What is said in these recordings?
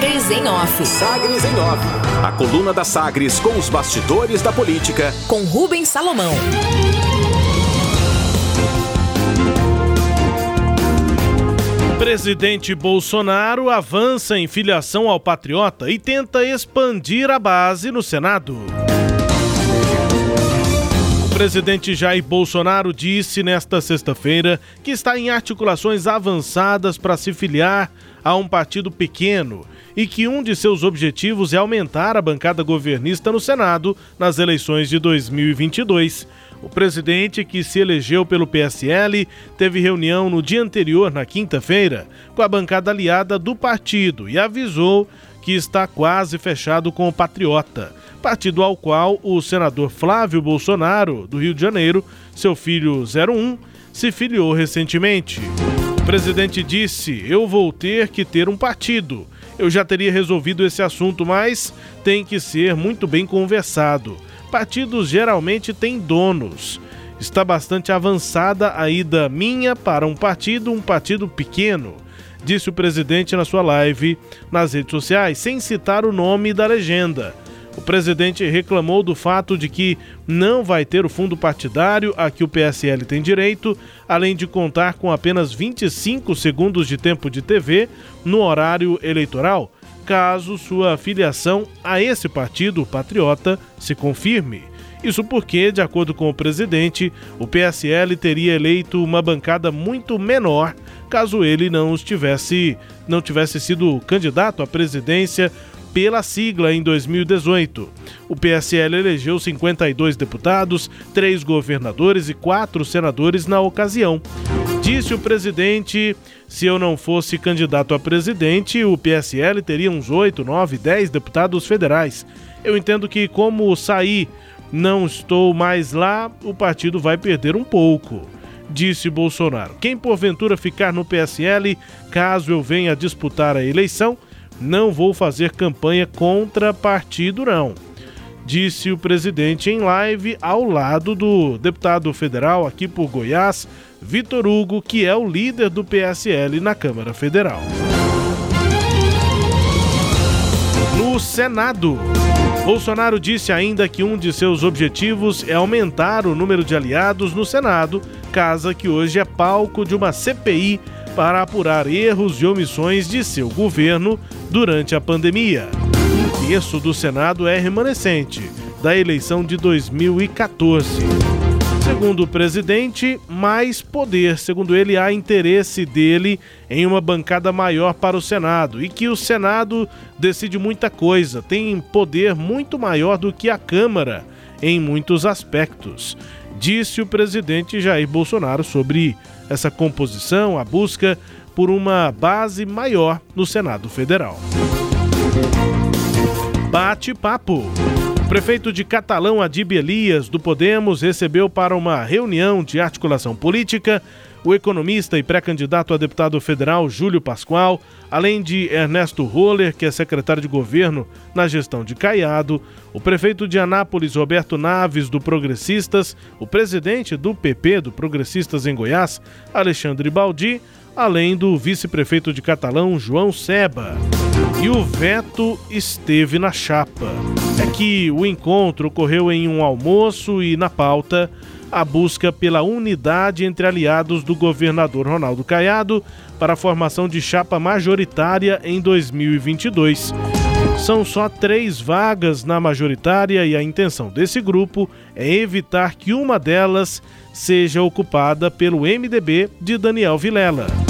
Sagres em Off. Sagres em Off. A coluna da Sagres com os bastidores da política. Com Rubens Salomão. Presidente Bolsonaro avança em filiação ao Patriota e tenta expandir a base no Senado. O presidente Jair Bolsonaro disse nesta sexta-feira que está em articulações avançadas para se filiar a um partido pequeno e que um de seus objetivos é aumentar a bancada governista no Senado nas eleições de 2022. O presidente, que se elegeu pelo PSL, teve reunião no dia anterior, na quinta-feira, com a bancada aliada do partido e avisou que está quase fechado com o Patriota, partido ao qual o senador Flávio Bolsonaro, do Rio de Janeiro, seu filho 01, se filiou recentemente. O presidente disse: Eu vou ter que ter um partido. Eu já teria resolvido esse assunto, mas tem que ser muito bem conversado partidos geralmente têm donos. Está bastante avançada a ida minha para um partido, um partido pequeno, disse o presidente na sua live nas redes sociais, sem citar o nome da legenda. O presidente reclamou do fato de que não vai ter o fundo partidário a que o PSL tem direito, além de contar com apenas 25 segundos de tempo de TV no horário eleitoral caso sua filiação a esse partido, Patriota, se confirme. Isso porque, de acordo com o presidente, o PSL teria eleito uma bancada muito menor caso ele não estivesse não tivesse sido candidato à presidência pela sigla em 2018. O PSL elegeu 52 deputados, três governadores e quatro senadores na ocasião. Disse o presidente: se eu não fosse candidato a presidente, o PSL teria uns 8, 9, 10 deputados federais. Eu entendo que, como saí, não estou mais lá, o partido vai perder um pouco. Disse Bolsonaro. Quem porventura ficar no PSL, caso eu venha disputar a eleição, não vou fazer campanha contra partido, não. Disse o presidente em live ao lado do deputado federal aqui por Goiás, Vitor Hugo, que é o líder do PSL na Câmara Federal. No Senado, Bolsonaro disse ainda que um de seus objetivos é aumentar o número de aliados no Senado, casa que hoje é palco de uma CPI para apurar erros e omissões de seu governo durante a pandemia. Um terço do Senado é remanescente da eleição de 2014. Segundo o presidente, mais poder. Segundo ele, há interesse dele em uma bancada maior para o Senado e que o Senado decide muita coisa, tem poder muito maior do que a Câmara em muitos aspectos. Disse o presidente Jair Bolsonaro sobre essa composição, a busca por uma base maior no Senado Federal. Bate-papo. Prefeito de Catalão, Adib Elias, do Podemos, recebeu para uma reunião de articulação política o economista e pré-candidato a deputado federal Júlio Pascoal, além de Ernesto Roller, que é secretário de governo na gestão de Caiado, o prefeito de Anápolis, Roberto Naves, do Progressistas, o presidente do PP, do Progressistas em Goiás, Alexandre Baldi, além do vice-prefeito de Catalão, João Seba. E o veto esteve na chapa. É que o encontro ocorreu em um almoço e na pauta a busca pela unidade entre aliados do governador Ronaldo Caiado para a formação de chapa majoritária em 2022. São só três vagas na majoritária e a intenção desse grupo é evitar que uma delas seja ocupada pelo MDB de Daniel Vilela.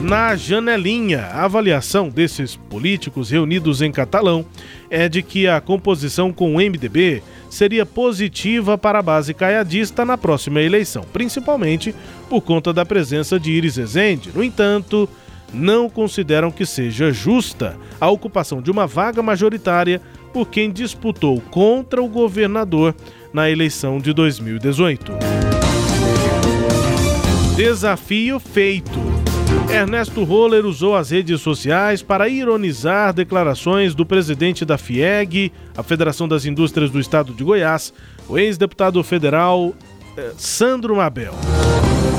Na janelinha, a avaliação desses políticos reunidos em Catalão é de que a composição com o MDB seria positiva para a base caiadista na próxima eleição, principalmente por conta da presença de Iris Ezende. No entanto, não consideram que seja justa a ocupação de uma vaga majoritária por quem disputou contra o governador na eleição de 2018. Desafio feito. Ernesto Roller usou as redes sociais para ironizar declarações do presidente da FIEG, a Federação das Indústrias do Estado de Goiás, o ex-deputado federal eh, Sandro Mabel.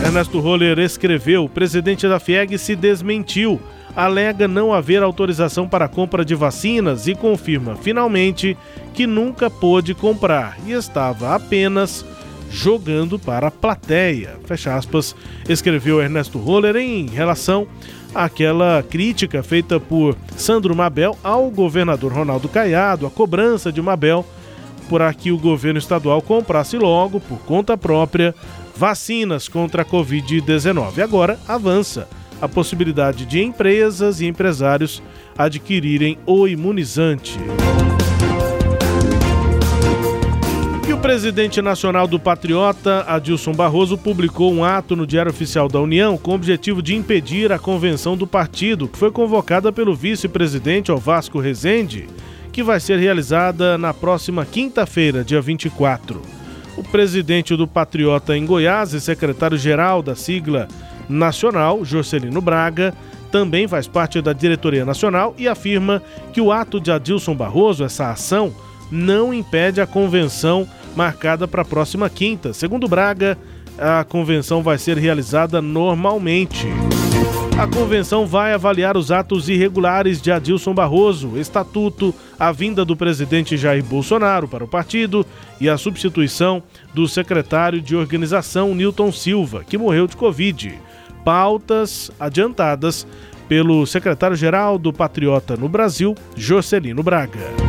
Ernesto Roller escreveu: o presidente da FIEG se desmentiu alega não haver autorização para a compra de vacinas e confirma finalmente que nunca pôde comprar e estava apenas jogando para a plateia. Fecha aspas, escreveu Ernesto Roller em relação àquela crítica feita por Sandro Mabel ao governador Ronaldo Caiado, a cobrança de Mabel por que o governo estadual comprasse logo, por conta própria, vacinas contra a Covid-19. Agora avança a possibilidade de empresas e empresários adquirirem o imunizante. E o presidente nacional do Patriota, Adilson Barroso, publicou um ato no Diário Oficial da União com o objetivo de impedir a convenção do partido, que foi convocada pelo vice-presidente Vasco Rezende, que vai ser realizada na próxima quinta-feira, dia 24. O presidente do Patriota em Goiás e secretário-geral da sigla nacional, Jorcelino Braga, também faz parte da diretoria nacional e afirma que o ato de Adilson Barroso, essa ação, não impede a convenção marcada para a próxima quinta. Segundo Braga, a convenção vai ser realizada normalmente. A convenção vai avaliar os atos irregulares de Adilson Barroso, estatuto, a vinda do presidente Jair Bolsonaro para o partido e a substituição do secretário de organização Newton Silva, que morreu de Covid pautas adiantadas pelo secretário-geral do Patriota no Brasil, Jocelino Braga.